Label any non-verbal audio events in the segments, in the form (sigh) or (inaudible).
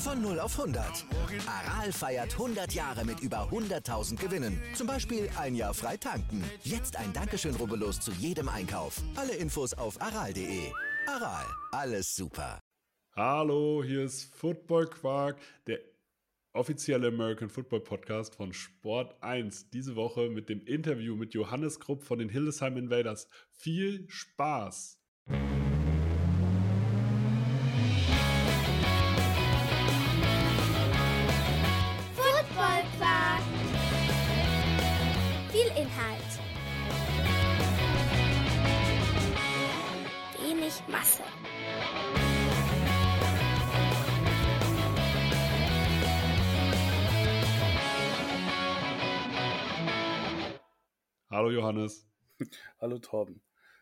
Von 0 auf 100. Aral feiert 100 Jahre mit über 100.000 Gewinnen. Zum Beispiel ein Jahr frei tanken. Jetzt ein Dankeschön, rubbellos zu jedem Einkauf. Alle Infos auf aral.de. Aral, alles super. Hallo, hier ist Football Quark, der offizielle American Football Podcast von Sport 1. Diese Woche mit dem Interview mit Johannes Krupp von den Hildesheim Invaders. Viel Spaß! Inhalt. Wenig Masse. Hallo Johannes. (laughs) Hallo Torben.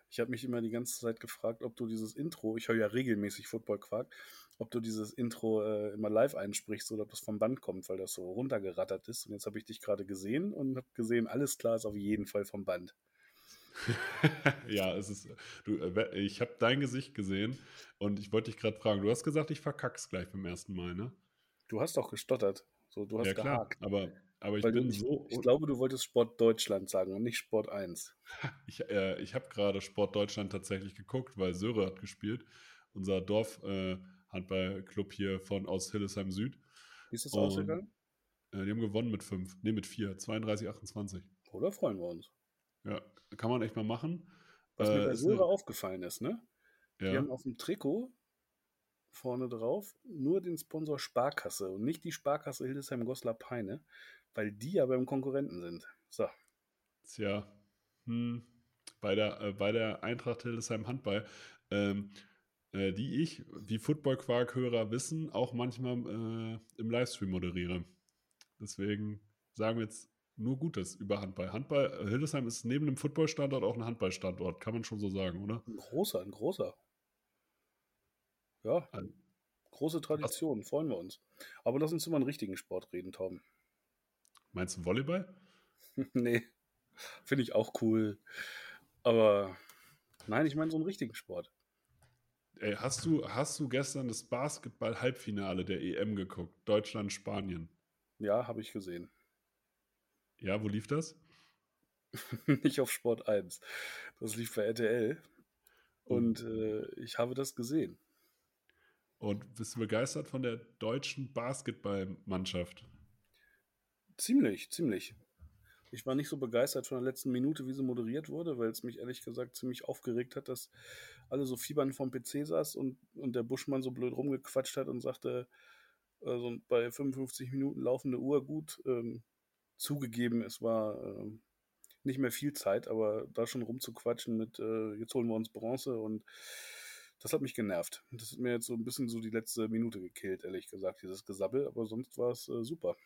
Ich habe mich immer die ganze Zeit gefragt, ob du dieses Intro, ich höre ja regelmäßig Football Quark, ob du dieses Intro äh, immer live einsprichst oder ob das vom Band kommt, weil das so runtergerattert ist. Und jetzt habe ich dich gerade gesehen und habe gesehen, alles klar ist auf jeden Fall vom Band. (laughs) ja, es ist. Du, äh, ich habe dein Gesicht gesehen und ich wollte dich gerade fragen. Du hast gesagt, ich verkack's gleich beim ersten Mal, ne? Du hast doch gestottert. So, du hast ja klar, gehakt. aber, aber ich Weil bin du, so. ich glaube, du wolltest Sport Deutschland sagen und nicht Sport 1. (laughs) Ich, äh, ich habe gerade Sport Deutschland tatsächlich geguckt, weil Söre hat gespielt, unser Dorf-Handballclub hier von aus Hildesheim Süd. Wie ist das Und- ausgegangen? Äh, die haben gewonnen mit fünf, nee, mit vier, 32, 28. Oder freuen wir uns? Ja, kann man echt mal machen. Was Äh, mir bei eine- aufgefallen ist, ne? Die ja. haben auf dem Trikot vorne drauf nur den Sponsor Sparkasse und nicht die Sparkasse Hildesheim-Goslar-Peine, weil die ja beim Konkurrenten sind. So, Tja, hm, bei, der, äh, bei der Eintracht Hildesheim Handball, ähm, äh, die ich, wie Football-Quark-Hörer wissen, auch manchmal äh, im Livestream moderiere. Deswegen sagen wir jetzt nur Gutes über Handball. Handball, äh, Hildesheim ist neben dem Football-Standort auch ein Handball-Standort, kann man schon so sagen, oder? ein großer, ein großer. Ja, Ein- große Tradition, freuen wir uns. Aber lass uns über einen richtigen Sport reden, Tom. Meinst du Volleyball? (laughs) nee, finde ich auch cool. Aber nein, ich meine so einen richtigen Sport. Ey, hast du, hast du gestern das Basketball-Halbfinale der EM geguckt? Deutschland-Spanien. Ja, habe ich gesehen. Ja, wo lief das? (laughs) nicht auf Sport 1. Das lief bei RTL. Und äh, ich habe das gesehen. Und bist du begeistert von der deutschen Basketballmannschaft? Ziemlich, ziemlich. Ich war nicht so begeistert von der letzten Minute, wie sie moderiert wurde, weil es mich ehrlich gesagt ziemlich aufgeregt hat, dass alle so fiebern vom PC saß und, und der Buschmann so blöd rumgequatscht hat und sagte, also bei 55 Minuten laufende Uhr gut. Ähm, zugegeben, es war ähm, nicht mehr viel Zeit, aber da schon rumzuquatschen mit, äh, jetzt holen wir uns Bronze und das hat mich genervt. Das hat mir jetzt so ein bisschen so die letzte Minute gekillt, ehrlich gesagt, dieses Gesabbel, aber sonst war es äh, super.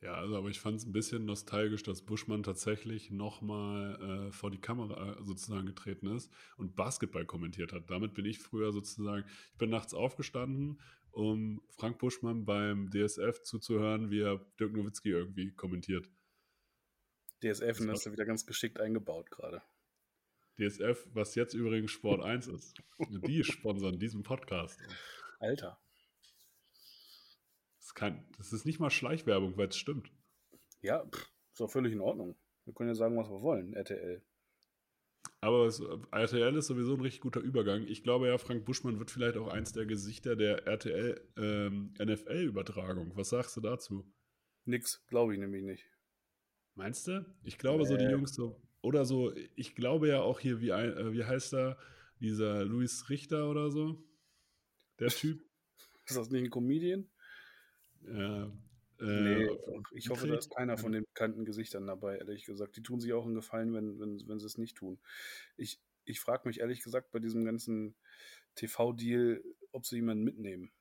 Ja, also aber ich fand es ein bisschen nostalgisch, dass Buschmann tatsächlich nochmal äh, vor die Kamera äh, sozusagen getreten ist und Basketball kommentiert hat. Damit bin ich früher sozusagen, ich bin nachts aufgestanden, um Frank Buschmann beim DSF zuzuhören, wie er Dirk Nowitzki irgendwie kommentiert. DSF Das hast du wieder ganz geschickt eingebaut gerade. DSF, was jetzt übrigens Sport 1 ist. Die sponsern diesen Podcast. Alter. Das ist, kein, das ist nicht mal Schleichwerbung, weil es stimmt. Ja, pff, ist doch völlig in Ordnung. Wir können ja sagen, was wir wollen, RTL. Aber es, RTL ist sowieso ein richtig guter Übergang. Ich glaube ja, Frank Buschmann wird vielleicht auch eins der Gesichter der RTL ähm, NFL-Übertragung. Was sagst du dazu? Nix, glaube ich nämlich nicht. Meinst du? Ich glaube, so die Nee. Jungs so, oder so, ich glaube ja auch hier, wie, ein, äh, wie heißt er, dieser Luis Richter oder so? Der (laughs) Typ. Ist das nicht ein Comedian? Äh, äh, Nee, ich hoffe, da ist keiner von den bekannten Gesichtern dabei, ehrlich gesagt. Die tun sich auch einen Gefallen, wenn, wenn, wenn sie es nicht tun. Ich, ich frage mich ehrlich gesagt bei diesem ganzen TV-Deal, ob sie jemanden mitnehmen.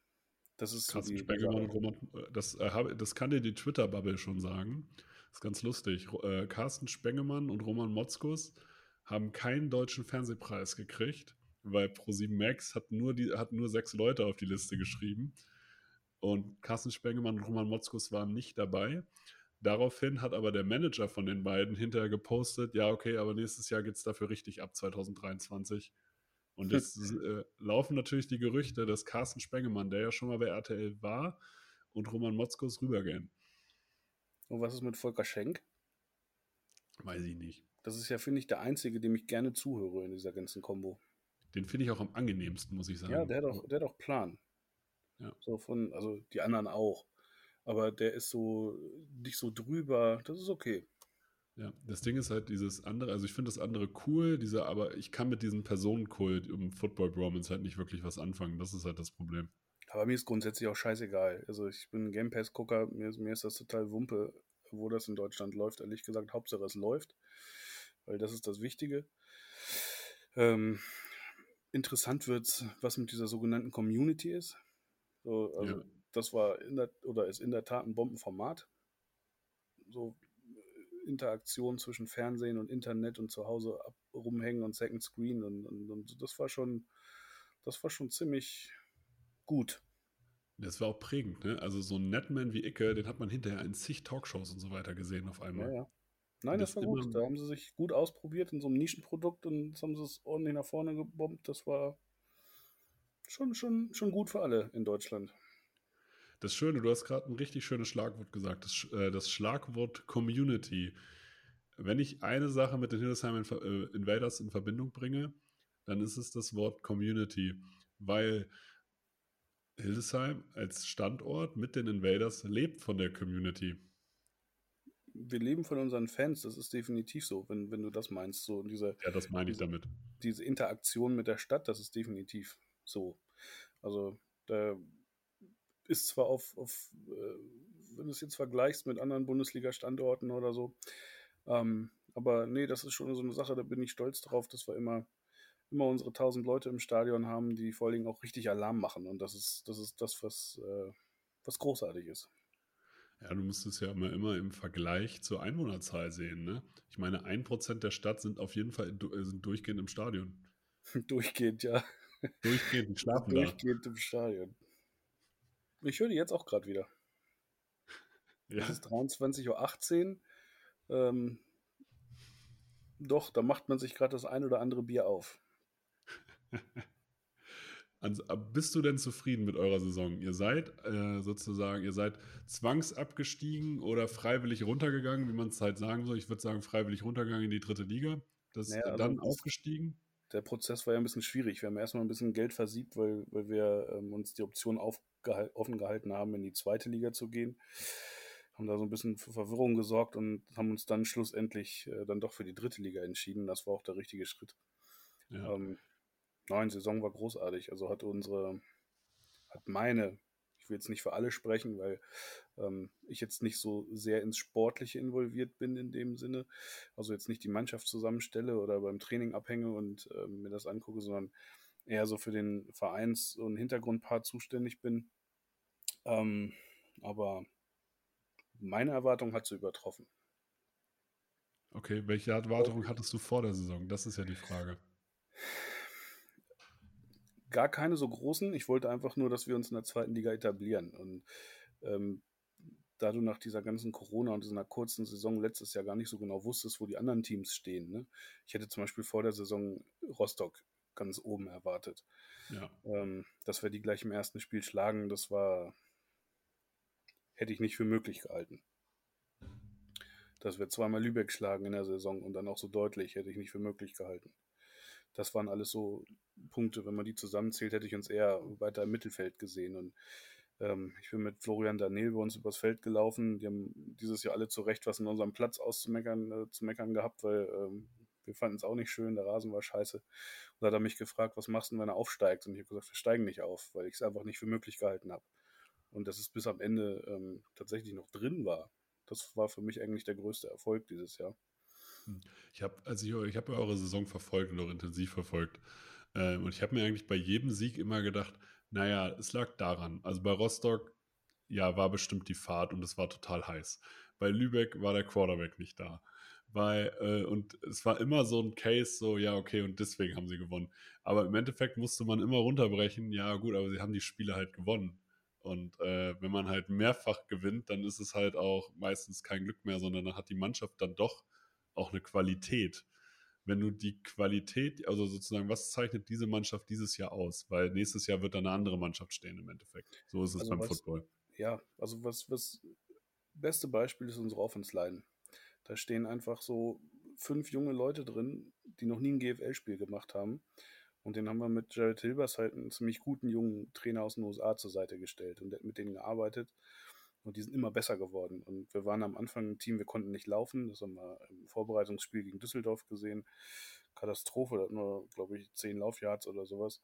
Das ist so Carsten die Spengemann und. Roman, äh, das, äh, das kann dir die Twitter-Bubble schon sagen. Das ist ganz lustig. Äh, Carsten Spengemann und Roman Motzkus haben keinen deutschen Fernsehpreis gekriegt, weil Pro7 Max hat nur, die, hat nur sechs Leute auf die Liste geschrieben. Und Carsten Spengemann und Roman Motzkus waren nicht dabei. Daraufhin hat aber der Manager von den beiden hinterher gepostet, ja, okay, aber nächstes Jahr geht es dafür richtig ab, 2023. Und jetzt (laughs) äh, laufen natürlich die Gerüchte, dass Carsten Spengemann, der ja schon mal bei RTL war, und Roman Motzkus rübergehen. Und was ist mit Volker Schenk? Weiß ich nicht. Das ist ja, finde ich, der Einzige, dem ich gerne zuhöre in dieser ganzen Kombo. Den finde ich auch am angenehmsten, muss ich sagen. Ja, der hat auch, der hat auch Plan. Ja. So von, also die anderen auch. Aber der ist so nicht so drüber. Das ist okay. Ja, das Ding ist halt dieses andere, also ich finde das andere cool, dieser, aber ich kann mit diesem Personenkult um Football Bromance halt nicht wirklich was anfangen. Das ist halt das Problem. Aber mir ist grundsätzlich auch scheißegal. Also ich bin ein Game Pass-Gucker, mir, ist- mir ist das total Wumpe, wo das in Deutschland läuft. Ehrlich gesagt, Hauptsache es läuft, weil das ist das Wichtige. Ähm, interessant wird, was mit dieser sogenannten Community ist. So, also Ja. das war in der, oder ist in der Tat ein Bombenformat. So äh, Interaktion zwischen Fernsehen und Internet und zu Hause ab, rumhängen und Second Screen und, und, und das war schon, das war schon ziemlich gut. Das war auch prägend, ne? Also so ein Netman wie Icke, den hat man hinterher in zig Talkshows und so weiter gesehen auf einmal. Ja, ja. Nein, Das das war gut. Da haben sie sich gut ausprobiert in so einem Nischenprodukt und jetzt haben sie es ordentlich nach vorne gebombt. Das war schon, schon, schon gut für alle in Deutschland. Das Schöne, du hast gerade ein richtig schönes Schlagwort gesagt, das, äh, das Schlagwort Community. Wenn ich eine Sache mit den Hildesheim Inf äh, Invaders in Verbindung bringe, dann ist es das Wort Community, weil Hildesheim als Standort mit den Invaders lebt von der Community. Wir leben von unseren Fans, das ist definitiv so, wenn, wenn du das meinst. So diese, Ja, das meine ich damit. diese Interaktion mit der Stadt, das ist definitiv so. Also da ist zwar auf, auf äh, wenn du es jetzt vergleichst mit anderen Bundesliga-Standorten oder so, ähm, aber nee, das ist schon so eine Sache, da bin ich stolz drauf, dass wir immer, immer unsere tausend Leute im Stadion haben, die vor allen Dingen auch richtig Alarm machen und das ist das, ist das was, äh, was großartig ist. Ja, du musst es ja immer, immer im Vergleich zur Einwohnerzahl sehen. Ne? Ich meine, ein Prozent der Stadt sind auf jeden Fall äh, sind durchgehend im Stadion. (laughs) Durchgehend, ja. Durchgehend, die (laughs) schlafen da. Durchgehend im Stadion. Ich höre die jetzt auch gerade wieder. Ja. Es ist 23.18 Uhr. Ähm, doch, da macht man sich gerade das ein oder andere Bier auf. (laughs) Also, bist du denn zufrieden mit eurer Saison? Ihr seid äh, sozusagen, ihr seid zwangsabgestiegen oder freiwillig runtergegangen, wie man es halt sagen soll. Ich würde sagen, freiwillig runtergegangen in die dritte Liga. Das Naja, also dann das- aufgestiegen. Der Prozess war ja ein bisschen schwierig. Wir haben erstmal ein bisschen Geld versiebt, weil, weil wir ähm, uns die Option aufgehal- offen gehalten haben, in die zweite Liga zu gehen. Haben da so ein bisschen für Verwirrung gesorgt und haben uns dann schlussendlich äh, dann doch für die dritte Liga entschieden. Das war auch der richtige Schritt. Ja. Ähm, nein, Saison war großartig. Also hat unsere, hat meine, will jetzt nicht für alle sprechen, weil ähm, ich jetzt nicht so sehr ins Sportliche involviert bin in dem Sinne. Also jetzt nicht die Mannschaft zusammenstelle oder beim Training abhänge und ähm, mir das angucke, sondern eher so für den Vereins- und Hintergrundpart zuständig bin. Ähm, aber meine Erwartung hat sie übertroffen. Okay, welche Erwartungen hattest du vor der Saison? Das ist ja die Frage. Gar keine so großen. Ich wollte einfach nur, dass wir uns in der zweiten Liga etablieren. Und ähm, da du nach dieser ganzen Corona und dieser kurzen Saison letztes Jahr gar nicht so genau wusstest, wo die anderen Teams stehen. Ne? Ich hätte zum Beispiel vor der Saison Rostock ganz oben erwartet. Ja. Ähm, dass wir die gleich im ersten Spiel schlagen, das war, hätte ich nicht für möglich gehalten. Dass wir zweimal Lübeck schlagen in der Saison und dann auch so deutlich, hätte ich nicht für möglich gehalten. Das waren alles so Punkte, wenn man die zusammenzählt, hätte ich uns eher weiter im Mittelfeld gesehen. Und ähm, ich bin mit Florian Daniel bei uns übers Feld gelaufen. Die haben dieses Jahr alle zu Recht was in unserem Platz auszumeckern äh, zu meckern gehabt, weil ähm, wir fanden es auch nicht schön, der Rasen war scheiße. Und da hat er mich gefragt, was machst du, wenn er aufsteigt? Und ich habe gesagt, wir steigen nicht auf, weil ich es einfach nicht für möglich gehalten habe. Und dass es bis am Ende ähm, tatsächlich noch drin war, das war für mich eigentlich der größte Erfolg dieses Jahr. Ich habe also ich, ich hab eure Saison verfolgt und auch intensiv verfolgt. Ähm, und ich habe mir eigentlich bei jedem Sieg immer gedacht, Naja, es lag daran. Also bei Rostock, ja, war bestimmt die Fahrt und es war total heiß. Bei Lübeck war der Quarterback nicht da. Bei, äh, und es war immer so ein Case, so, ja, okay, und deswegen haben sie gewonnen. Aber im Endeffekt musste man immer runterbrechen, ja, gut, aber sie haben die Spiele halt gewonnen. Und äh, wenn man halt mehrfach gewinnt, dann ist es halt auch meistens kein Glück mehr, sondern dann hat die Mannschaft dann doch auch eine Qualität. Wenn du die Qualität, also sozusagen, was zeichnet diese Mannschaft dieses Jahr aus? Weil nächstes Jahr wird dann eine andere Mannschaft stehen im Endeffekt. So ist es Also beim was- Football. Ja, also was, was beste Beispiel ist unsere Offense Line. Da stehen einfach so fünf junge Leute drin, die noch nie ein GFL-Spiel gemacht haben. Und den haben wir mit Jared Hilbers halt einen ziemlich guten jungen Trainer aus den USA zur Seite gestellt und der hat mit denen gearbeitet. Und die sind immer besser geworden. Und wir waren am Anfang ein Team, wir konnten nicht laufen. Das haben wir im Vorbereitungsspiel gegen Düsseldorf gesehen. Katastrophe, da hatten wir, glaube ich, zehn Laufyards oder sowas.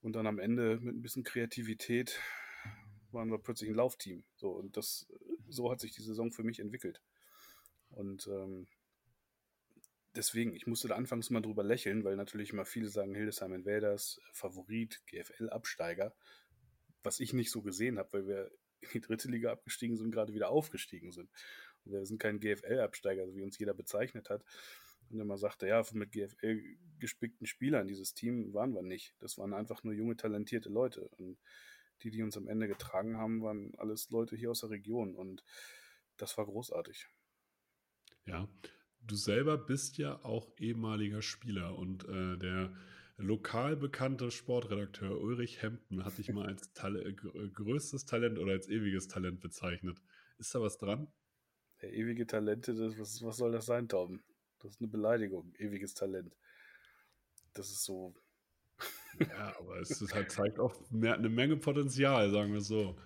Und dann am Ende mit ein bisschen Kreativität waren wir plötzlich ein Laufteam. So, und das, so hat sich die Saison für mich entwickelt. Und ähm, deswegen, ich musste da anfangs mal drüber lächeln, weil natürlich immer viele sagen, Hildesheim Invaders, Favorit, GFL-Absteiger, was ich nicht so gesehen habe, weil wir (laughs) in die dritte Liga abgestiegen sind gerade wieder aufgestiegen sind. Und wir sind kein GFL-Absteiger, wie uns jeder bezeichnet hat. Und immer sagte, ja, mit GFL gespickten Spielern, dieses Team waren wir nicht. Das waren einfach nur junge, talentierte Leute. Und die, die uns am Ende getragen haben, waren alles Leute hier aus der Region. Und das war großartig. Ja, du selber bist ja auch ehemaliger Spieler und äh, der lokal bekannte Sportredakteur Ulrich Hemden hat dich mal als Tal äh, gr- größtes Talent oder als ewiges Talent bezeichnet. Ist da was dran? Der ewige Talente, das, was, was soll das sein, Torben? Das ist eine Beleidigung, ewiges Talent. Das ist so, Ja, aber es ist halt, zeigt auch mehr, eine Menge Potenzial, sagen wir so.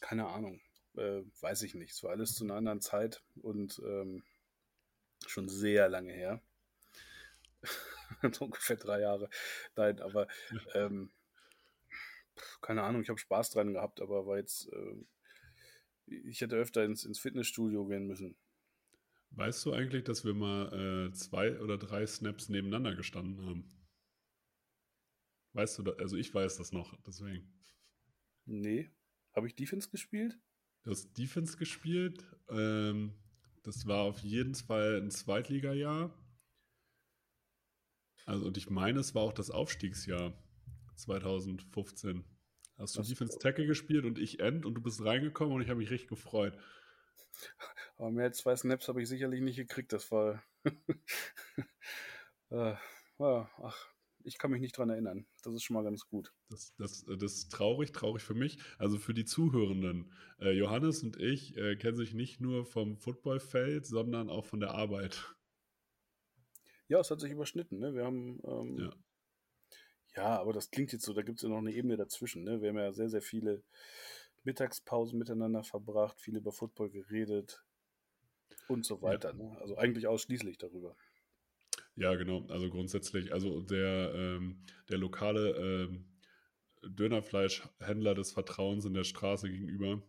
keine Ahnung, äh, weiß ich nicht. Es war alles zu einer anderen Zeit und ähm, schon sehr lange her. (laughs) Ungefähr drei Jahre. Nein, aber ähm, keine Ahnung, ich habe Spaß dran gehabt, aber war jetzt, äh, ich hätte öfter ins, ins Fitnessstudio gehen müssen. Weißt du eigentlich, dass wir mal äh, zwei oder drei Snaps nebeneinander gestanden haben? Weißt du, da, also ich weiß das noch, deswegen. Nee. Habe ich Defense gespielt? Du hast Defense gespielt. Ähm, das war auf jeden Fall ein Zweitligajahr. Also, und ich meine, es war auch das Aufstiegsjahr 2015. Hast du Das- Defense Tackle gespielt und ich End und du bist reingekommen und ich habe mich richtig gefreut. Aber mehr als zwei Snaps habe ich sicherlich nicht gekriegt. Das war. (laughs) äh, ja, ach, ich kann mich nicht dran erinnern. Das ist schon mal ganz gut. Das, das, das ist traurig, traurig für mich. Also für die Zuhörenden. Äh, Johannes und ich äh, kennen sich nicht nur vom Footballfeld, sondern auch von der Arbeit. Ja, es hat sich überschnitten. Ne? Wir haben. Ähm, Ja. ja. aber das klingt jetzt so, da gibt es ja noch eine Ebene dazwischen. Ne? Wir haben ja sehr, sehr viele Mittagspausen miteinander verbracht, viel über Football geredet und so weiter. Ne? Also eigentlich ausschließlich darüber. Ja, genau. Also grundsätzlich, also der, ähm, der lokale ähm, Dönerfleischhändler des Vertrauens in der Straße gegenüber,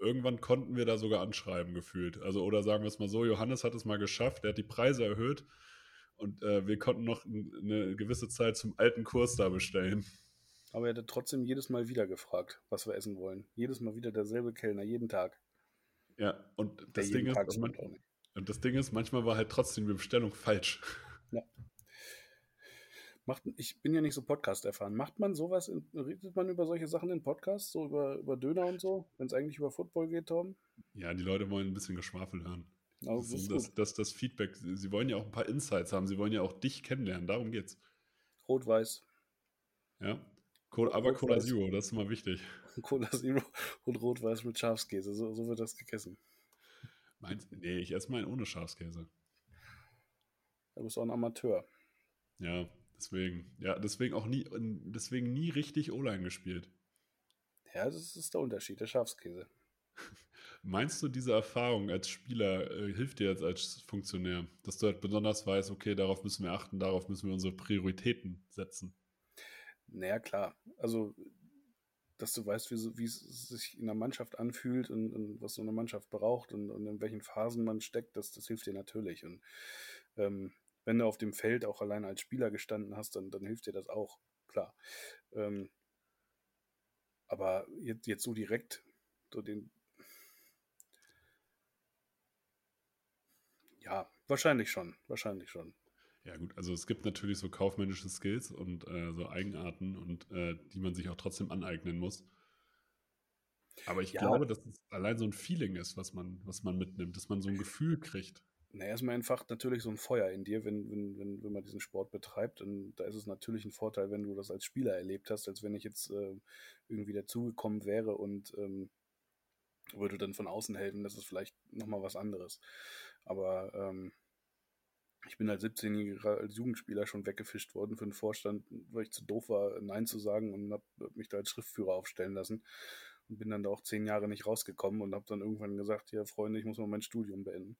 irgendwann konnten wir da sogar anschreiben gefühlt. Also, oder sagen wir es mal so, Johannes hat es mal geschafft, er hat die Preise erhöht und äh, wir konnten noch eine gewisse Zeit zum alten Kurs da bestellen. Aber er hat trotzdem jedes Mal wieder gefragt, was wir essen wollen. Jedes Mal wieder derselbe Kellner, jeden Tag. Ja, und Der das, Ding ist, Tag man, und das Ding ist, manchmal war halt trotzdem die Bestellung falsch. Macht, ich bin ja nicht so Podcast erfahren. Macht man sowas, in, redet man über solche Sachen in Podcasts, so über, über Döner und so, wenn es eigentlich über Football geht, Tom? Ja, die Leute wollen ein bisschen Geschwafel hören. Also, Das, das, das, das Feedback, sie wollen ja auch ein paar Insights haben, sie wollen ja auch dich kennenlernen, darum geht's. Rot-Weiß, Ja. Cola, aber. Cola Zero, das ist immer wichtig. (laughs) Cola Zero und Rot-Weiß mit Schafskäse. So, so wird das gegessen. Meinst, nee, ich esse meinen ohne Schafskäse. Du bist auch ein Amateur. Ja, deswegen. Ja, deswegen auch nie, deswegen nie richtig O-Line gespielt. Ja, das ist der Unterschied, der Schafskäse. (laughs) Meinst du, diese Erfahrung als Spieler äh, hilft dir jetzt als Funktionär, dass du halt besonders weißt, okay, darauf müssen wir achten, darauf müssen wir unsere Prioritäten setzen? Naja, klar. Also, dass du weißt, wie, wie es sich in der Mannschaft anfühlt und, und was so eine Mannschaft braucht und, und in welchen Phasen man steckt, das, das hilft dir natürlich. Und ähm, wenn du auf dem Feld auch allein als Spieler gestanden hast, dann, dann hilft dir das auch. klar. Ähm, aber jetzt, jetzt so direkt, so den. Ja, wahrscheinlich schon, wahrscheinlich schon. Ja, gut, also es gibt natürlich so kaufmännische Skills und äh, so Eigenarten und äh, die man sich auch trotzdem aneignen muss. Aber ich Ja. glaube, dass es allein so ein Feeling ist, was man, was man mitnimmt, dass man so ein Gefühl kriegt. Na, erstmal entfacht natürlich so ein Feuer in dir, wenn, wenn, wenn, wenn man diesen Sport betreibt. Und da ist es natürlich ein Vorteil, wenn du das als Spieler erlebt hast, als wenn ich jetzt äh, irgendwie dazugekommen wäre und ähm, würde dann von außen helfen. Das ist vielleicht nochmal was anderes. Aber ähm, ich bin als 17-Jähriger als Jugendspieler schon weggefischt worden für den Vorstand, weil ich zu doof war, Nein zu sagen und habe mich da als Schriftführer aufstellen lassen. Und bin dann da auch zehn Jahre nicht rausgekommen und habe dann irgendwann gesagt, ja Freunde, ich muss mal mein Studium beenden.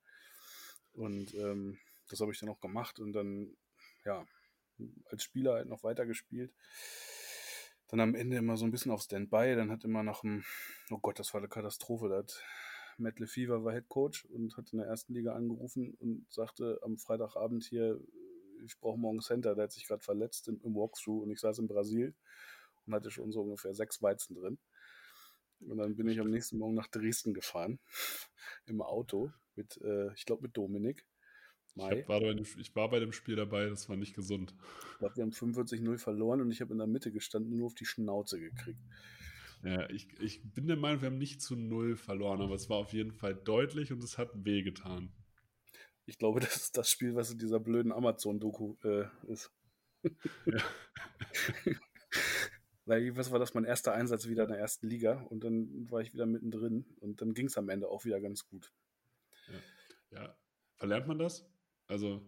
Und ähm, das habe ich dann auch gemacht und dann, ja, als Spieler halt noch weitergespielt. Dann am Ende immer so ein bisschen auf Standby. Dann hat immer nach dem, oh Gott, das war eine Katastrophe. Da hat Matt Lefevre war Head Coach und hat in der ersten Liga angerufen und sagte am Freitagabend hier, ich brauche morgen Center. Der hat sich gerade verletzt im, im Walkthrough und ich saß in Brasil und hatte schon so ungefähr sechs Weizen drin. Und dann bin ich am nächsten Morgen nach Dresden gefahren (laughs) im Auto mit, äh, ich glaube, mit Dominik. Ich, war bei dem, ich war bei dem Spiel dabei, das war nicht gesund. Ich glaube, wir haben 45-0 verloren und ich habe in der Mitte gestanden und nur auf die Schnauze gekriegt. Ja, ich, ich bin der Meinung, wir haben nicht zu null verloren, aber es war auf jeden Fall deutlich und es hat wehgetan. Ich glaube, das ist das Spiel, was in dieser blöden Amazon-Doku äh, ist. (laughs) Ja. (laughs) Weil, was war das, mein erster Einsatz wieder in der ersten Liga und dann war ich wieder mittendrin und dann ging es am Ende auch wieder ganz gut. Ja. Verlernt man das? Also,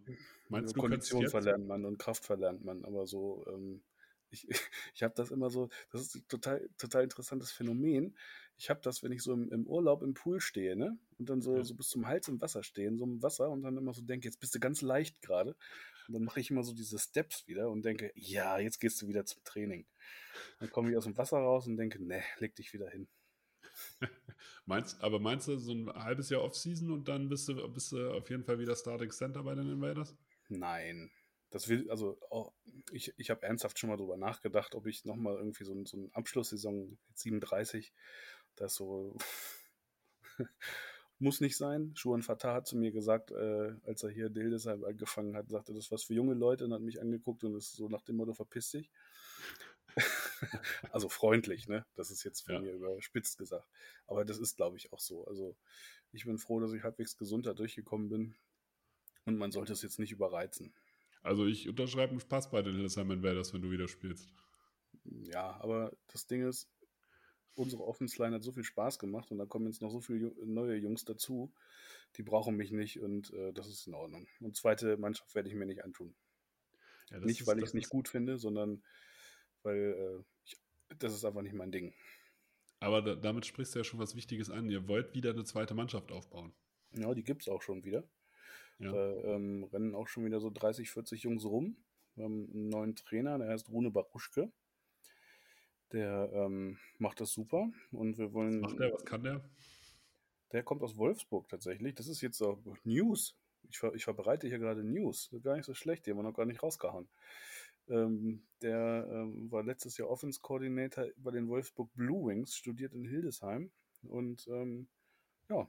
meinst Also du, Kondition verlernt man und Kraft verlernt man, aber so, ähm, ich, (laughs) ich habe das immer so, das ist ein total, total interessantes Phänomen. Ich habe das, wenn ich so im, im Urlaub im Pool stehe, ne? Und dann so, Ja. so bis zum Hals im Wasser stehe, in so einem Wasser und dann immer so denke, jetzt bist du ganz leicht gerade. Und dann mache ich immer so diese Steps wieder und denke, ja, jetzt gehst du wieder zum Training. Dann komme ich aus dem Wasser raus und denke, ne, leg dich wieder hin. (laughs) Meinst, aber meinst du so ein halbes Jahr Offseason und dann bist du, bist du auf jeden Fall wieder Starting Center bei den Invaders? Nein. Das will, also auch, ich, ich habe ernsthaft schon mal drüber nachgedacht, ob ich nochmal irgendwie so, so eine Abschlusssaison mit 37, das so (laughs) muss nicht sein. Schuhan Fatah hat zu mir gesagt, äh, als er hier Dildesheim angefangen hat, sagte, das ist was für junge Leute und hat mich angeguckt und ist so nach dem Motto, verpiss dich. (laughs) also freundlich, ne? Das ist jetzt von Ja. mir überspitzt gesagt. Aber das ist, glaube ich, auch so. Also ich bin froh, dass ich halbwegs gesund da durchgekommen bin. Und man sollte es jetzt nicht überreizen. Also ich unterschreibe einen Pass bei den Hillsheim Invaders, wenn du wieder spielst. Ja, aber das Ding ist, unsere Offense Line hat so viel Spaß gemacht und da kommen jetzt noch so viele neue Jungs dazu. Die brauchen mich nicht und äh, das ist in Ordnung. Und zweite Mannschaft werde ich mir nicht antun. Ja, nicht, weil ich es nicht gut finde, sondern weil äh, ich, das ist einfach nicht mein Ding. Aber da, damit sprichst du ja schon was Wichtiges an. Ihr wollt wieder eine zweite Mannschaft aufbauen. Ja, die gibt es auch schon wieder. Ja. Da ähm, rennen auch schon wieder so 30, 40 Jungs rum. Wir haben einen neuen Trainer, der heißt Rune Baruschke. Der ähm, macht das super und wir wollen. Was macht der? Was kann der? Der kommt aus Wolfsburg tatsächlich. Das ist jetzt auch News. Ich, ver ich verbreite hier gerade News. Das ist gar nicht so schlecht. Die haben wir noch gar nicht rausgehauen. Ähm, der ähm, war letztes Jahr Offense Coordinator bei den Wolfsburg Blue Wings, studiert in Hildesheim. Und ähm, ja,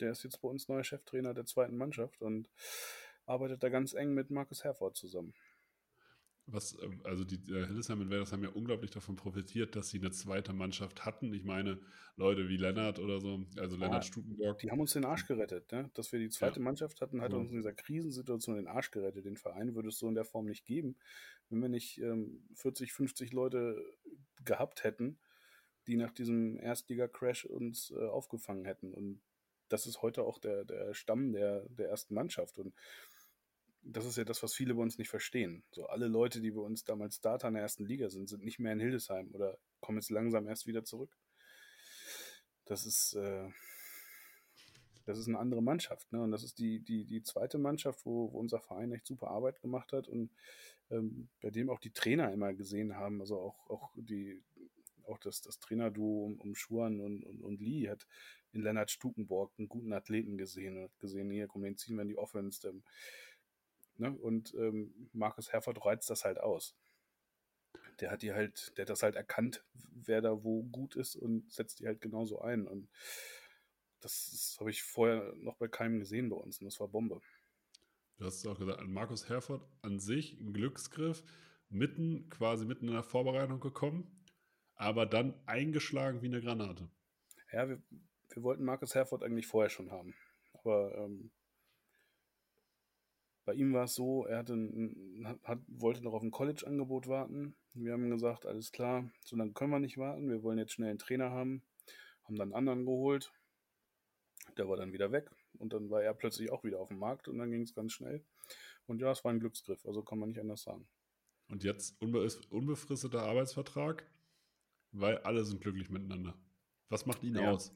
der ist jetzt bei uns neuer Cheftrainer der zweiten Mannschaft und arbeitet da ganz eng mit Markus Herford zusammen. Was, äh, also die äh, Hildesheim Invaders haben ja unglaublich davon profitiert, dass sie eine zweite Mannschaft hatten. Ich meine, Leute wie Lennart oder so, also Lennart Ah, Stukenborg. Die haben uns den Arsch gerettet. Ne? Dass wir die zweite Ja. Mannschaft hatten, hat Ja. uns in dieser Krisensituation den Arsch gerettet. Den Verein würde es so in der Form nicht geben, wenn wir nicht ähm, 40, 50 Leute gehabt hätten, die nach diesem Erstliga-Crash uns äh, aufgefangen hätten. Und das ist heute auch der, der Stamm der, der ersten Mannschaft. Und das ist ja das, was viele bei uns nicht verstehen. So alle Leute, die bei uns damals Starter in der ersten Liga sind, sind nicht mehr in Hildesheim oder kommen jetzt langsam erst wieder zurück. Das ist, äh, das ist eine andere Mannschaft. Ne? Und das ist die, die, die zweite Mannschaft, wo, wo unser Verein echt super Arbeit gemacht hat und ähm, bei dem auch die Trainer immer gesehen haben, also auch, auch die auch das, das Trainerduo um, um Schuhan und, und, und Lee hat in Lennart Stukenborg einen guten Athleten gesehen und hat gesehen, hier, komm, den ziehen wir in die Offense. Ähm, ne? Und ähm, Markus Herford reizt das halt aus. der hat die halt, der hat das halt erkannt, wer da wo gut ist und setzt die halt genauso ein. Und das, habe ich vorher noch bei keinem gesehen bei uns und das war Bombe. Du hast es auch gesagt, Markus Herford an sich ein Glücksgriff, mitten, quasi mitten in der Vorbereitung gekommen, aber dann eingeschlagen wie eine Granate. Ja, wir, wir wollten Markus Herford eigentlich vorher schon haben. Aber ähm, bei ihm war es so, er hatte ein, hat, wollte noch auf ein College-Angebot warten. Wir haben gesagt, alles klar, so lange können wir nicht warten. Wir wollen jetzt schnell einen Trainer haben. Haben dann einen anderen geholt. Der war dann wieder weg. Und dann war er plötzlich auch wieder auf dem Markt und dann ging es ganz schnell. Und ja, es war ein Glücksgriff, also kann man nicht anders sagen. Und jetzt unbe unbefristeter Arbeitsvertrag, weil alle sind glücklich miteinander. Was macht ihn ja. aus?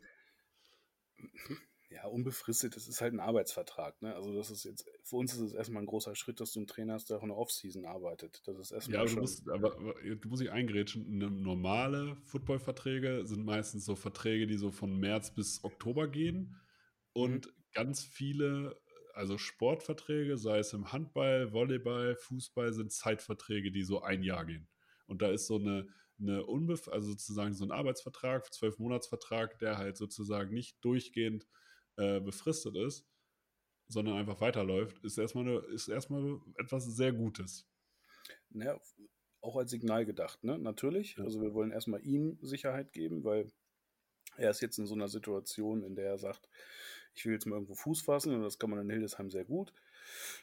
(laughs) Ja, unbefristet, das ist halt ein Arbeitsvertrag. Ne? Also das ist jetzt, für uns ist es erstmal ein großer Schritt, dass du einen Trainer hast, der auch in der Offseason arbeitet. Das ist erstmal ja, aber du musst, aber, aber du musst dich eingrätschen. Normale Footballverträge sind meistens so Verträge, die so von März bis Oktober gehen. Und mhm. ganz viele, also Sportverträge, sei es im Handball, Volleyball, Fußball, sind Zeitverträge, die so ein Jahr gehen. Und da ist so eine, eine Unbef also sozusagen so ein Arbeitsvertrag, zwölf Monatsvertrag, der halt sozusagen nicht durchgehend äh, befristet ist, sondern einfach weiterläuft, ist erstmal, eine, ist erstmal etwas sehr Gutes. Ja, auch als Signal gedacht, ne? Natürlich. Ja. Also wir wollen erstmal ihm Sicherheit geben, weil er ist jetzt in so einer Situation, in der er sagt, ich will jetzt mal irgendwo Fuß fassen und das kann man in Hildesheim sehr gut.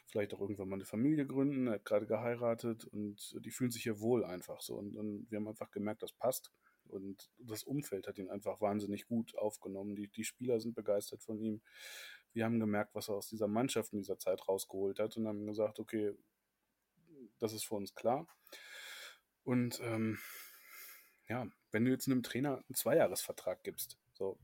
Vielleicht auch irgendwann mal eine Familie gründen, er hat gerade geheiratet und die fühlen sich hier wohl einfach so. Und, und wir haben einfach gemerkt, das passt. Und das Umfeld hat ihn einfach wahnsinnig gut aufgenommen. Die, die Spieler sind begeistert von ihm. Wir haben gemerkt, was er aus dieser Mannschaft in dieser Zeit rausgeholt hat und haben gesagt, okay, das ist für uns klar. Und ähm, ja, wenn du jetzt einem Trainer einen Zweijahresvertrag gibst, so,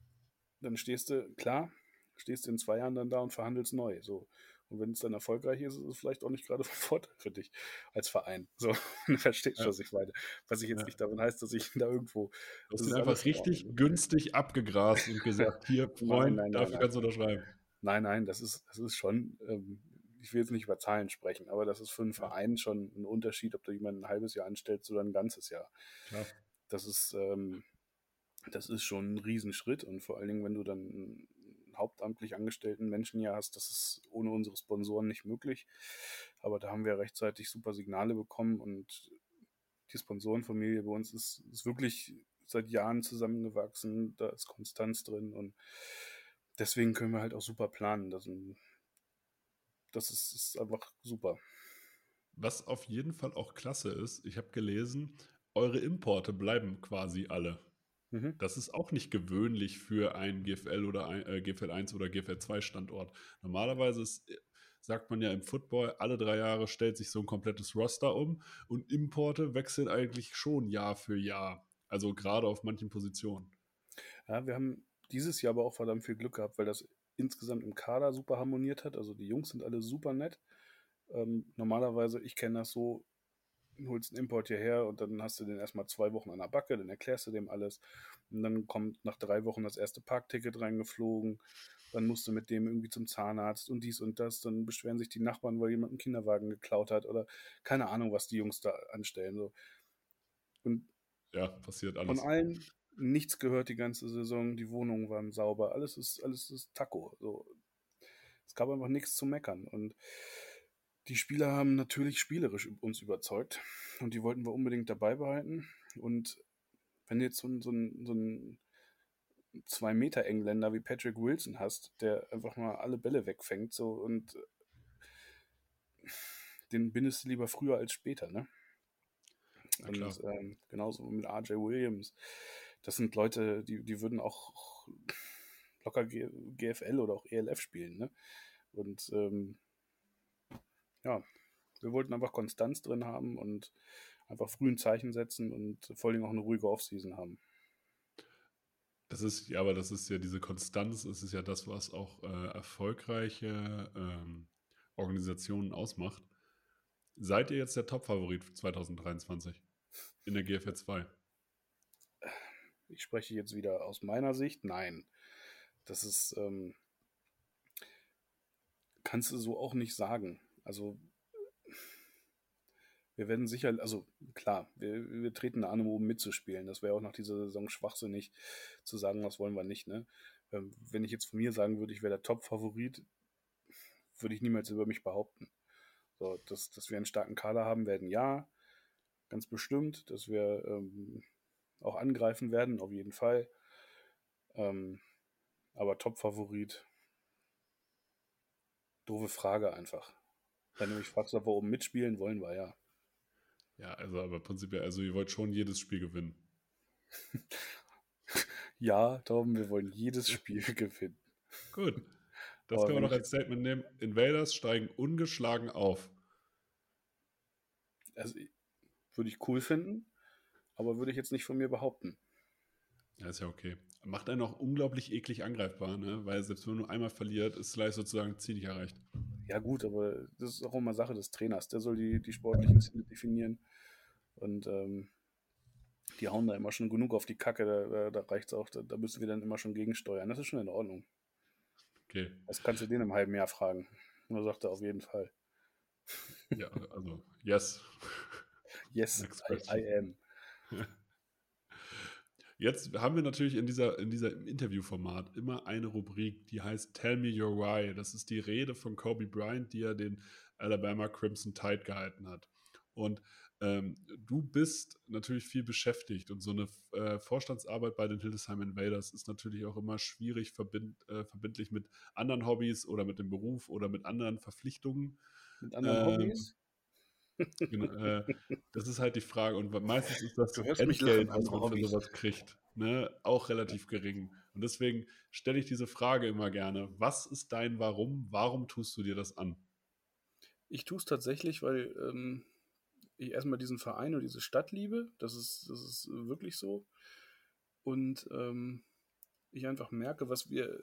dann stehst du, klar, stehst du in zwei Jahren dann da und verhandelst neu. So. Und wenn es dann erfolgreich ist, ist es vielleicht auch nicht gerade von Vorteil für dich als Verein. So, (laughs) verstehst du, ja. was ich meine. Was ich jetzt ja. nicht davon heißt, dass ich da irgendwo. Du hast einfach richtig ordentlich. günstig abgegrast und gesagt, hier, (laughs) Freund, nein, nein, dafür nein, kannst du unterschreiben. Nein, nein, das ist, das ist schon, ähm, ich will jetzt nicht über Zahlen sprechen, aber das ist für einen Verein schon ein Unterschied, ob du jemanden ein halbes Jahr anstellst oder ein ganzes Jahr. Ja. Das ist, ähm, das ist schon ein Riesenschritt und vor allen Dingen, wenn du dann hauptamtlich angestellten Menschen ja hast, das ist ohne unsere Sponsoren nicht möglich. Aber da haben wir rechtzeitig super Signale bekommen und die Sponsorenfamilie bei uns ist, ist wirklich seit Jahren zusammengewachsen. Da ist Konstanz drin und deswegen können wir halt auch super planen. Das, das ist, ist einfach super. Was auf jeden Fall auch klasse ist, ich habe gelesen, eure Importe bleiben quasi alle. Mhm. Das ist auch nicht gewöhnlich für einen GFL oder ein, äh, GFL 1 oder GFL 2 Standort. Normalerweise ist, äh, sagt man ja im Football, alle drei Jahre stellt sich so ein komplettes Roster um und Importe wechseln eigentlich schon Jahr für Jahr. Also gerade auf manchen Positionen. Ja, wir haben dieses Jahr aber auch verdammt viel Glück gehabt, weil das insgesamt im Kader super harmoniert hat. Also die Jungs sind alle super nett. Ähm, normalerweise, ich kenne das so, holst einen Import hierher und dann hast du den erstmal zwei Wochen an der Backe, dann erklärst du dem alles. Und dann kommt nach drei Wochen das erste Parkticket reingeflogen. Dann musst du mit dem irgendwie zum Zahnarzt und dies und das. Dann beschweren sich die Nachbarn, weil jemand einen Kinderwagen geklaut hat oder keine Ahnung, was die Jungs da anstellen. So. Und ja, passiert alles. Von allen nichts gehört die ganze Saison. Die Wohnungen waren sauber. Alles ist, alles ist Taco. So. Es gab einfach nichts zu meckern. Und die Spieler haben natürlich spielerisch uns überzeugt und die wollten wir unbedingt dabei behalten. Und wenn du jetzt so, so, so einen zwei Meter Engländer wie Patrick Wilson hast, der einfach mal alle Bälle wegfängt, so und den bindest du lieber früher als später, ne? Und ähm, genauso mit RJ Williams. Das sind Leute, die, die würden auch locker GFL oder auch ELF spielen, ne? Und ähm, ja, wir wollten einfach Konstanz drin haben und einfach früh ein Zeichen setzen und vor allem auch eine ruhige Offseason haben. Das ist, ja, aber das ist ja diese Konstanz, es ist ja das, was auch äh, erfolgreiche ähm, Organisationen ausmacht. Seid ihr jetzt der Top-Favorit 2023 in der GFL 2? Ich spreche jetzt wieder aus meiner Sicht. Nein. Das ist, ähm, kannst du so auch nicht sagen. Also wir werden sicher, also klar, wir, wir treten an, um oben mitzuspielen. Das wäre auch nach dieser Saison schwachsinnig zu sagen, was wollen wir nicht. Ne? Ähm, wenn ich jetzt von mir sagen würde, ich wäre der Top-Favorit, würde ich niemals über mich behaupten. So, dass, dass wir einen starken Kader haben werden, ja, ganz bestimmt. Dass wir ähm, auch angreifen werden, auf jeden Fall. Ähm, aber Top-Favorit, doofe Frage einfach. Wenn du mich fragst, ob wir oben mitspielen, wollen wir ja. Ja, also aber prinzipiell, also ihr wollt schon jedes Spiel gewinnen. (laughs) ja, Tom, wir wollen jedes (laughs) Spiel gewinnen. Gut. Das können wir noch als Statement nehmen. Invaders steigen ungeschlagen auf. Also würde ich cool finden, aber würde ich jetzt nicht von mir behaupten. Ja, ist ja okay. Macht einen auch unglaublich eklig angreifbar, ne? weil selbst wenn man nur einmal verliert, ist gleich sozusagen Ziel nicht erreicht. Ja, gut, aber das ist auch immer Sache des Trainers. Der soll die, die sportlichen Ziele definieren. Und ähm, die hauen da immer schon genug auf die Kacke, da, da reicht es auch, da, da, müssen wir dann immer schon gegensteuern. Das ist schon in Ordnung. Okay. Das kannst du den im halben Jahr fragen. Und er sagt er auf jeden Fall. Ja, also, yes. Yes, I, I am. (laughs) Jetzt haben wir natürlich in dieser, in dieser Interviewformat immer eine Rubrik, die heißt Tell Me Your Why. Das ist die Rede von Kobe Bryant, die er den Alabama Crimson Tide gehalten hat. Und ähm, du bist natürlich viel beschäftigt und so eine äh, Vorstandsarbeit bei den Hildesheim Invaders ist natürlich auch immer schwierig verbind, äh, verbindlich mit anderen Hobbys oder mit dem Beruf oder mit anderen Verpflichtungen. Mit anderen ähm, Hobbys? Genau, äh, das ist halt die Frage. Und meistens ist das Entgelt, was man für sowas kriegt, ne, auch relativ gering. Und deswegen stelle ich diese Frage immer gerne. Was ist dein Warum? Warum tust du dir das an? Ich tue es tatsächlich, weil ähm, ich erstmal diesen Verein und diese Stadt liebe. Das ist, das ist wirklich so. Und ähm, ich einfach merke, was wir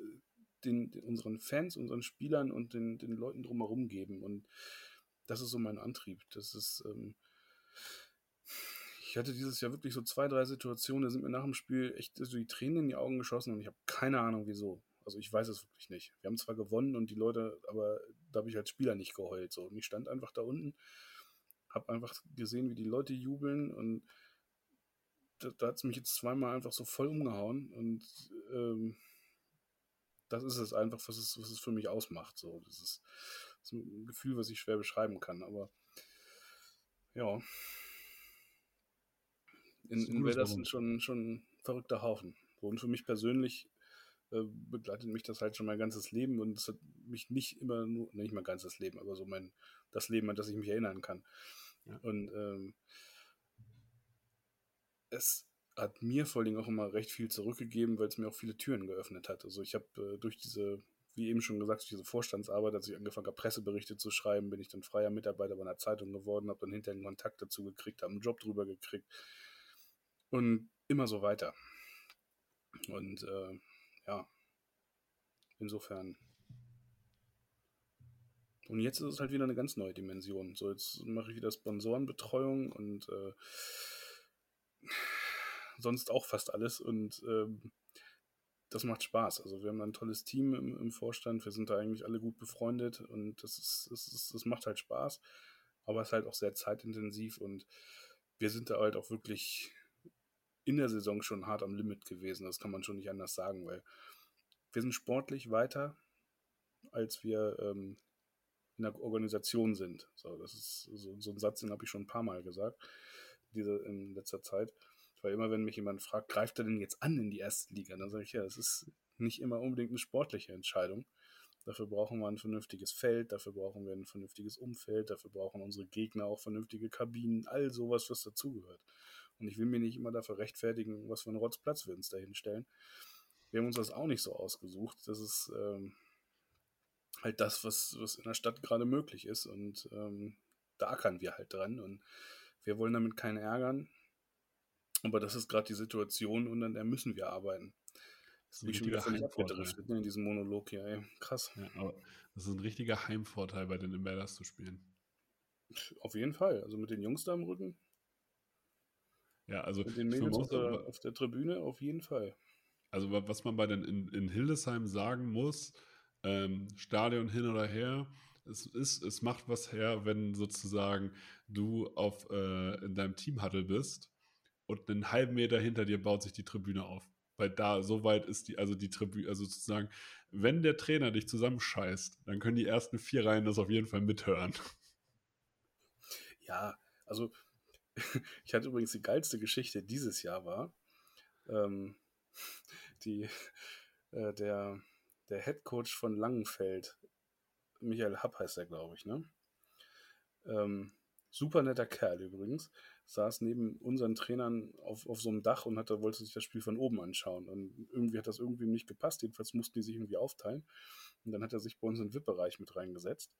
den, den, unseren Fans, unseren Spielern und den, den Leuten drumherum geben. Und das ist so mein Antrieb. Das ist, ähm, ich hatte dieses Jahr wirklich so zwei, drei Situationen, da sind mir nach dem Spiel echt so die Tränen in die Augen geschossen und ich habe keine Ahnung wieso. Also ich weiß es wirklich nicht. Wir haben zwar gewonnen und die Leute, aber da habe ich als Spieler nicht geheult. So. Und ich stand einfach da unten, habe einfach gesehen, wie die Leute jubeln und da, da hat es mich jetzt zweimal einfach so voll umgehauen und ähm, das ist es einfach, was es, was es für mich ausmacht. So. Das ist, ist ein Gefühl, was ich schwer beschreiben kann, aber ja. In, in sind schon, schon ein verrückter Haufen. Und für mich persönlich äh, begleitet mich das halt schon mein ganzes Leben und es hat mich nicht immer nur, nicht mein ganzes Leben, aber so mein, das Leben, an das ich mich erinnern kann. Ja. Und ähm, es hat mir vor allem auch immer recht viel zurückgegeben, weil es mir auch viele Türen geöffnet hat. Also ich habe äh, durch diese, wie eben schon gesagt, diese Vorstandsarbeit, als ich angefangen habe, Presseberichte zu schreiben, bin ich dann freier Mitarbeiter bei einer Zeitung geworden, habe dann hinterher einen Kontakt dazu gekriegt, habe einen Job drüber gekriegt und immer so weiter. Und äh, ja, insofern. Und jetzt ist es halt wieder eine ganz neue Dimension. So, jetzt mache ich wieder Sponsorenbetreuung und äh, sonst auch fast alles. Und ähm, das macht Spaß. Also wir haben ein tolles Team im, im, Vorstand. Wir sind da eigentlich alle gut befreundet und das ist, das ist, das macht halt Spaß. Aber es ist halt auch sehr zeitintensiv und wir sind da halt auch wirklich in der Saison schon hart am Limit gewesen. Das kann man schon nicht anders sagen, weil wir sind sportlich weiter, als wir ähm, in der Organisation sind. So, das ist so, so ein Satz, den habe ich schon ein paar Mal gesagt, diese in letzter Zeit. Weil immer, wenn mich jemand fragt, greift er denn jetzt an in die erste Liga, dann sage ich ja, es ist nicht immer unbedingt eine sportliche Entscheidung. Dafür brauchen wir ein vernünftiges Feld, dafür brauchen wir ein vernünftiges Umfeld, dafür brauchen unsere Gegner auch vernünftige Kabinen, all sowas, was dazugehört. Und ich will mir nicht immer dafür rechtfertigen, was für einen Rotzplatz wir uns da hinstellen. Wir haben uns das auch nicht so ausgesucht. Das ist ähm, halt das, was, was in der Stadt gerade möglich ist. Und ähm, da ackern wir halt dran. Und wir wollen damit keinen ärgern. Aber das ist gerade die Situation und an der müssen wir arbeiten. Das ist schon wieder völlig abgedriftet ne, in diesem Monolog hier. Ey. Krass. Ja, das ist ein richtiger Heimvorteil, bei den Imbellers zu spielen. Auf jeden Fall. Also mit den Jungs da im Rücken, ja, also Mit den Mädels auf der, auf der, Tribüne auf jeden Fall. Also was man bei den in, in Hildesheim sagen muss, ähm, Stadion hin oder her, es ist, es macht was her, wenn sozusagen du auf äh, in deinem Teamhuddle bist und einen halben Meter hinter dir baut sich die Tribüne auf. Weil da, so weit ist die, also die Tribüne, also sozusagen, wenn der Trainer dich zusammenscheißt, dann können die ersten vier Reihen das auf jeden Fall mithören. Ja, also (laughs) ich hatte übrigens die geilste Geschichte dieses Jahr war, ähm, die, äh, der, der Head Coach von Langenfeld, Michael Happ heißt er, glaube ich, ne? Ähm, super netter Kerl übrigens, saß neben unseren Trainern auf, auf so einem Dach und hatte, wollte sich das Spiel von oben anschauen. Und irgendwie hat das irgendwie nicht gepasst. Jedenfalls mussten die sich irgendwie aufteilen. Und dann hat er sich bei uns in den VIP-Bereich mit reingesetzt.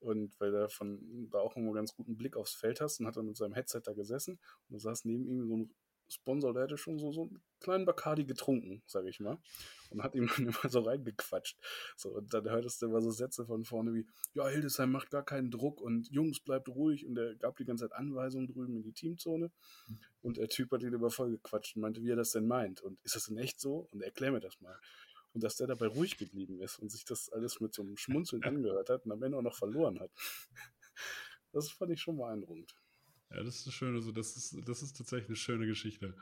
Und weil er von da auch immer ganz guten Blick aufs Feld hast, und hat er mit seinem Headset da gesessen und da saß neben ihm so ein Sponsor, der hätte schon so, so einen kleinen Bacardi getrunken, sage ich mal. Und hat ihm (laughs) dann immer so reingequatscht. So, und dann hörtest du immer so Sätze von vorne wie, ja, Hildesheim macht gar keinen Druck und Jungs, bleibt ruhig. Und er gab die ganze Zeit Anweisungen drüben in die Teamzone. Und der Typ hat ihn immer voll gequatscht und meinte, wie er das denn meint. Und ist das denn echt so? Und erklär mir das mal. Und dass der dabei ruhig geblieben ist und sich das alles mit so einem Schmunzeln (laughs) angehört hat und am Ende auch noch verloren hat. Das fand ich schon beeindruckend. Ja, das ist eine schöne, so, das ist, das ist tatsächlich eine schöne Geschichte.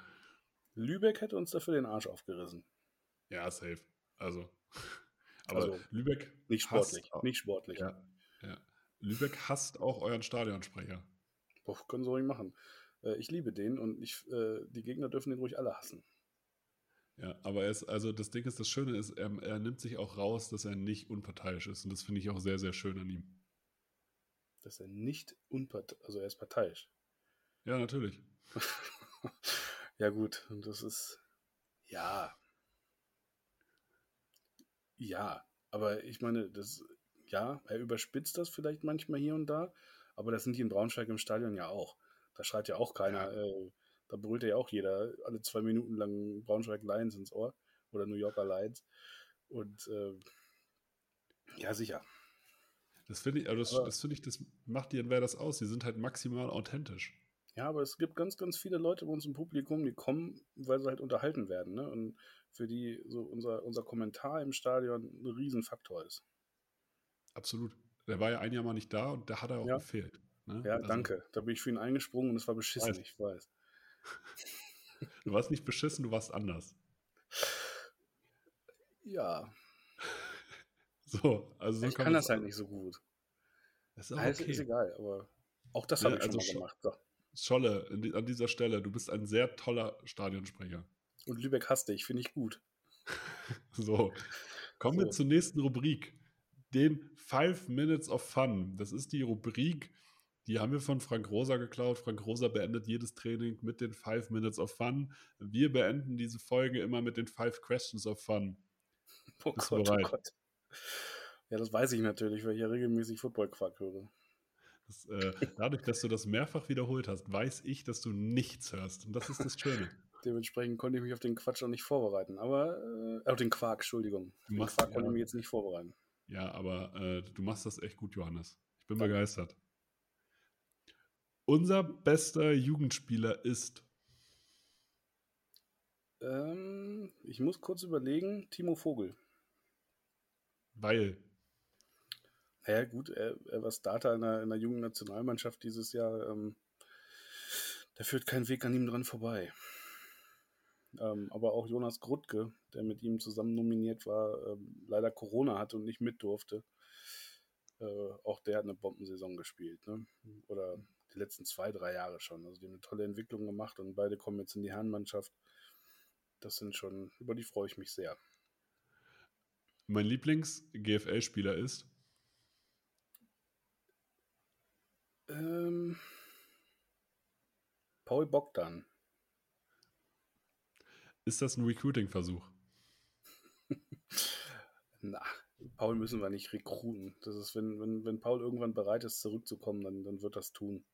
Lübeck hätte uns dafür den Arsch aufgerissen. Ja, safe. Also, (laughs) aber Also, Lübeck Nicht sportlich. hasst Nicht sportlich. ja, ja. Lübeck hasst auch euren Stadionsprecher. Boah, können sie ruhig machen. Äh, Ich liebe den und ich, äh, die Gegner dürfen den ruhig alle hassen. Ja, aber er ist, also das Ding ist, das Schöne ist, er, er nimmt sich auch raus, dass er nicht unparteiisch ist. Und das finde ich auch sehr, sehr schön an ihm. Dass er nicht unparteiisch, also er ist parteiisch. Ja, natürlich. (laughs) ja, gut, und das ist, ja. Ja, aber ich meine, das, ja, er überspitzt das vielleicht manchmal hier und da, aber das sind die in Braunschweig im Stadion ja auch. Da schreit ja auch keiner, äh, da brüllt ja auch jeder alle zwei Minuten lang Braunschweig Lions ins Ohr oder New Yorker Lions. Und äh, ja, sicher. Das finde ich, also das, das finde ich, das macht die wer das aus. Die sind halt maximal authentisch. Ja, aber es gibt ganz, ganz viele Leute bei uns im Publikum, die kommen, weil sie halt unterhalten werden. Ne? Und für die so unser, unser Kommentar im Stadion ein Riesenfaktor ist. Absolut. Der war ja ein Jahr mal nicht da und da hat er auch Ja. gefehlt. Ne? Ja, Also, danke. Da bin ich für ihn eingesprungen und es war beschissen, Weiß. ich weiß. (laughs) Du warst nicht beschissen, du warst anders. Ja, (laughs) So, also so ich kann das halt nicht so gut. Das ist auch Also, okay. Ist egal, aber auch das Ja, habe ich also schon- mal gemacht. So. Scholle, an dieser Stelle, du bist ein sehr toller Stadionsprecher. Und Lübeck hasste ich, finde ich gut. (laughs) So, kommen wir So. zur nächsten Rubrik. Den Five Minutes of Fun. Das ist die Rubrik, die haben wir von Frank Rosa geklaut. Frank Rosa beendet jedes Training mit den Five Minutes of Fun. Wir beenden diese Folge immer mit den Five Questions of Fun. Oh Bist Gott, oh Gott. Ja, das weiß ich natürlich, weil ich ja regelmäßig Football-Quark höre. Das, äh, dadurch, dass du das mehrfach wiederholt hast, weiß ich, dass du nichts hörst. Und das ist das Schöne. (laughs) Dementsprechend konnte ich mich auf den Quatsch auch nicht vorbereiten. Aber, äh, auf den Quark, Entschuldigung. Du Den machst- Quark konnte ja. ich mich jetzt nicht vorbereiten. Ja, aber äh, du machst das echt gut, Johannes. Ich bin Danke. begeistert. Unser bester Jugendspieler ist. Ähm, ich muss kurz überlegen, Timo Vogel. Weil. Naja, gut, er, er war Starter in der, in der jungen Nationalmannschaft dieses Jahr. Ähm, da führt kein Weg an ihm dran vorbei. Ähm, aber auch Jonas Grutke, der mit ihm zusammen nominiert war, ähm, leider Corona hatte und nicht mit durfte. Äh, auch der hat eine Bombensaison gespielt. Ne? Oder die letzten zwei, drei Jahre schon. Also die haben eine tolle Entwicklung gemacht und beide kommen jetzt in die Herrenmannschaft. Das sind schon, über die freue ich mich sehr. Mein Lieblings-GFL-Spieler ist. Ähm, Paul Bogdan. Ist das ein Recruiting-Versuch? (laughs) Na, Paul müssen wir nicht rekruten. Das ist, wenn, wenn, wenn Paul irgendwann bereit ist, zurückzukommen, dann, dann wird das tun.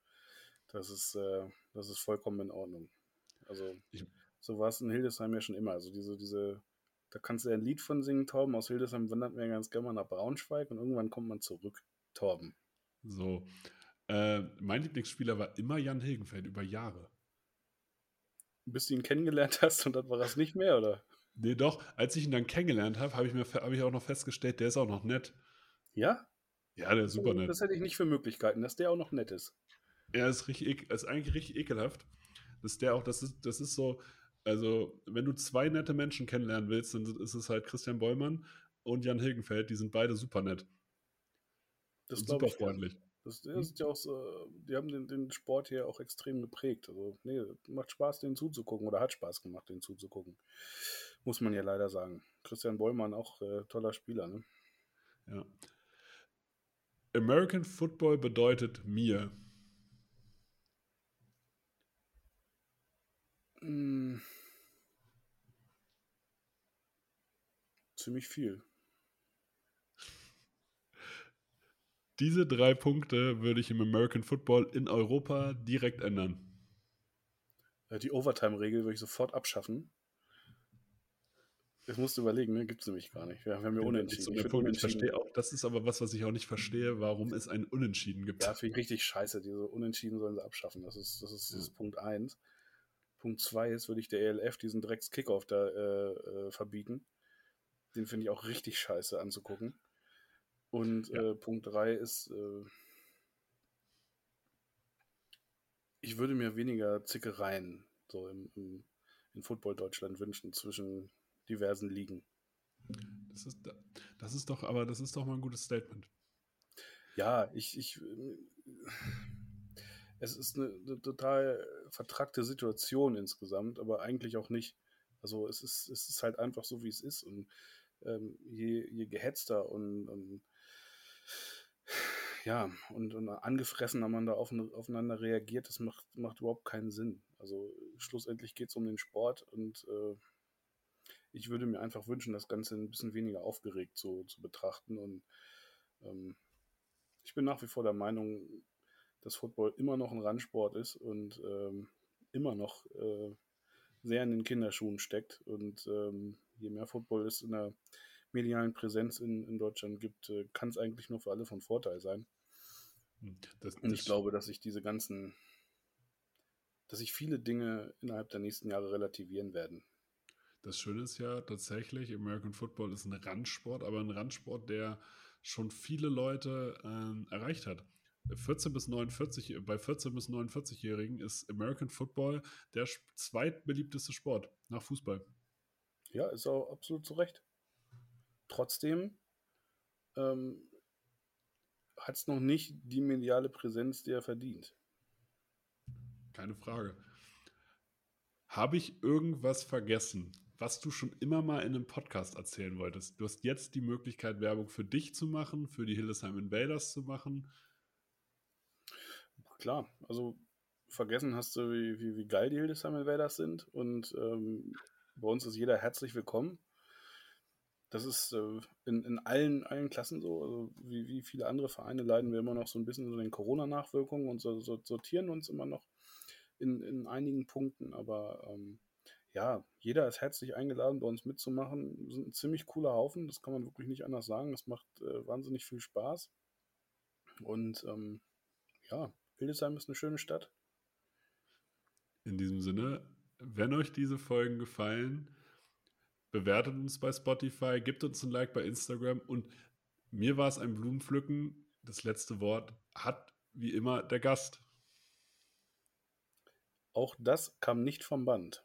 Das ist, äh, das ist vollkommen in Ordnung. Also, Ich- so war es in Hildesheim ja schon immer. Also diese, diese, da kannst du ja ein Lied von singen, Torben. Aus Hildesheim wandert man ja ganz gerne mal nach Braunschweig und irgendwann kommt man zurück. Torben. So. Äh, mein Lieblingsspieler war immer Jan Hilgenfeld über Jahre. Bis du ihn kennengelernt (laughs) hast und dann war das nicht mehr, oder? Nee, doch, als ich ihn dann kennengelernt habe, habe ich, mir habe ich auch noch festgestellt, der ist auch noch nett. Ja? Ja, der ist super nett. Das hätte ich nicht für Möglichkeiten, dass der auch noch nett ist. Er ist richtig, ist eigentlich richtig ekelhaft. Dass der auch, das ist, das ist so, also, wenn du zwei nette Menschen kennenlernen willst, dann ist es halt Christian Bollmann und Jan Hilgenfeld, die sind beide super nett. Das und super ich gern. Das, das ist ja auch so, die haben den, den Sport hier auch extrem geprägt. Also, nee, macht Spaß, denen zuzugucken oder hat Spaß gemacht, denen zuzugucken. Muss man ja leider sagen. Christian Bollmann auch äh, toller Spieler, ne? Ja. American Football bedeutet mir. Mm. Ziemlich viel. Diese drei Punkte würde ich im American Football in Europa direkt ändern. Die Overtime-Regel würde ich sofort abschaffen. Jetzt musst du überlegen, ne? Gibt es nämlich gar nicht. Wir haben ja Das unentschieden. so Ich Punkt. Ich Unentschieden- verstehe auch, das ist aber was, was ich auch nicht verstehe, warum es ein Unentschieden gibt. Ja, finde ich richtig scheiße. Diese Unentschieden sollen sie abschaffen. Das ist, das ist, das ist Punkt 1. Punkt 2 ist, würde ich der ELF diesen Drecks-Kickoff da äh, äh, verbieten. Den finde ich auch richtig scheiße anzugucken. Und Ja. äh, Punkt 3 ist, äh, ich würde mir weniger Zickereien so im, im, in Football Deutschland wünschen zwischen diversen Ligen. Das ist, das ist doch, aber das ist doch mal ein gutes Statement. Ja, ich, ich, äh, es ist eine, eine total vertrackte Situation insgesamt, aber eigentlich auch nicht. Also es ist, es ist halt einfach so, wie es ist. Und ähm, je, je gehetzter und, und ja, und, und angefressener man da auf, aufeinander reagiert, das macht, macht überhaupt keinen Sinn. Also schlussendlich geht es um den Sport und äh, ich würde mir einfach wünschen, das Ganze ein bisschen weniger aufgeregt zu, zu betrachten. Und ähm, ich bin nach wie vor der Meinung, dass Football immer noch ein Randsport ist und ähm, immer noch äh, sehr in den Kinderschuhen steckt. Und ähm, je mehr Football es in der medialen Präsenz in, in Deutschland gibt, äh, kann es eigentlich nur für alle von Vorteil sein. Das, Und ich das- glaube, dass sich diese ganzen, dass sich viele Dinge innerhalb der nächsten Jahre relativieren werden. Das Schöne ist ja tatsächlich, American Football ist ein Randsport, aber ein Randsport, der schon viele Leute ähm, erreicht hat. 14 bis 49, bei 14 bis 49-Jährigen ist American Football der zweitbeliebteste Sport nach Fußball. Ja, ist auch absolut zu Recht. Trotzdem ähm, hat es noch nicht die mediale Präsenz, die er verdient. Keine Frage. Habe ich irgendwas vergessen, was du schon immer mal in einem Podcast erzählen wolltest? Du hast jetzt die Möglichkeit, Werbung für dich zu machen, für die Hildesheim Invaders zu machen. Klar, also vergessen hast du, wie, wie, wie geil die Hildesheim Invaders sind und ähm, bei uns ist jeder herzlich willkommen. Das ist äh, in, in allen, allen Klassen so. Also wie, wie viele andere Vereine leiden wir immer noch so ein bisschen unter den Corona-Nachwirkungen und so, so, sortieren uns immer noch in, in einigen Punkten. Aber ähm, ja, jeder ist herzlich eingeladen, bei uns mitzumachen. Wir sind ein ziemlich cooler Haufen, das kann man wirklich nicht anders sagen. Das macht äh, wahnsinnig viel Spaß. Und ähm, ja, Hildesheim ist eine schöne Stadt. In diesem Sinne, wenn euch diese Folgen gefallen, bewertet uns bei Spotify, gebt uns ein Like bei Instagram und mir war es ein Blumenpflücken. Das letzte Wort hat wie immer der Gast. Auch das kam nicht vom Band.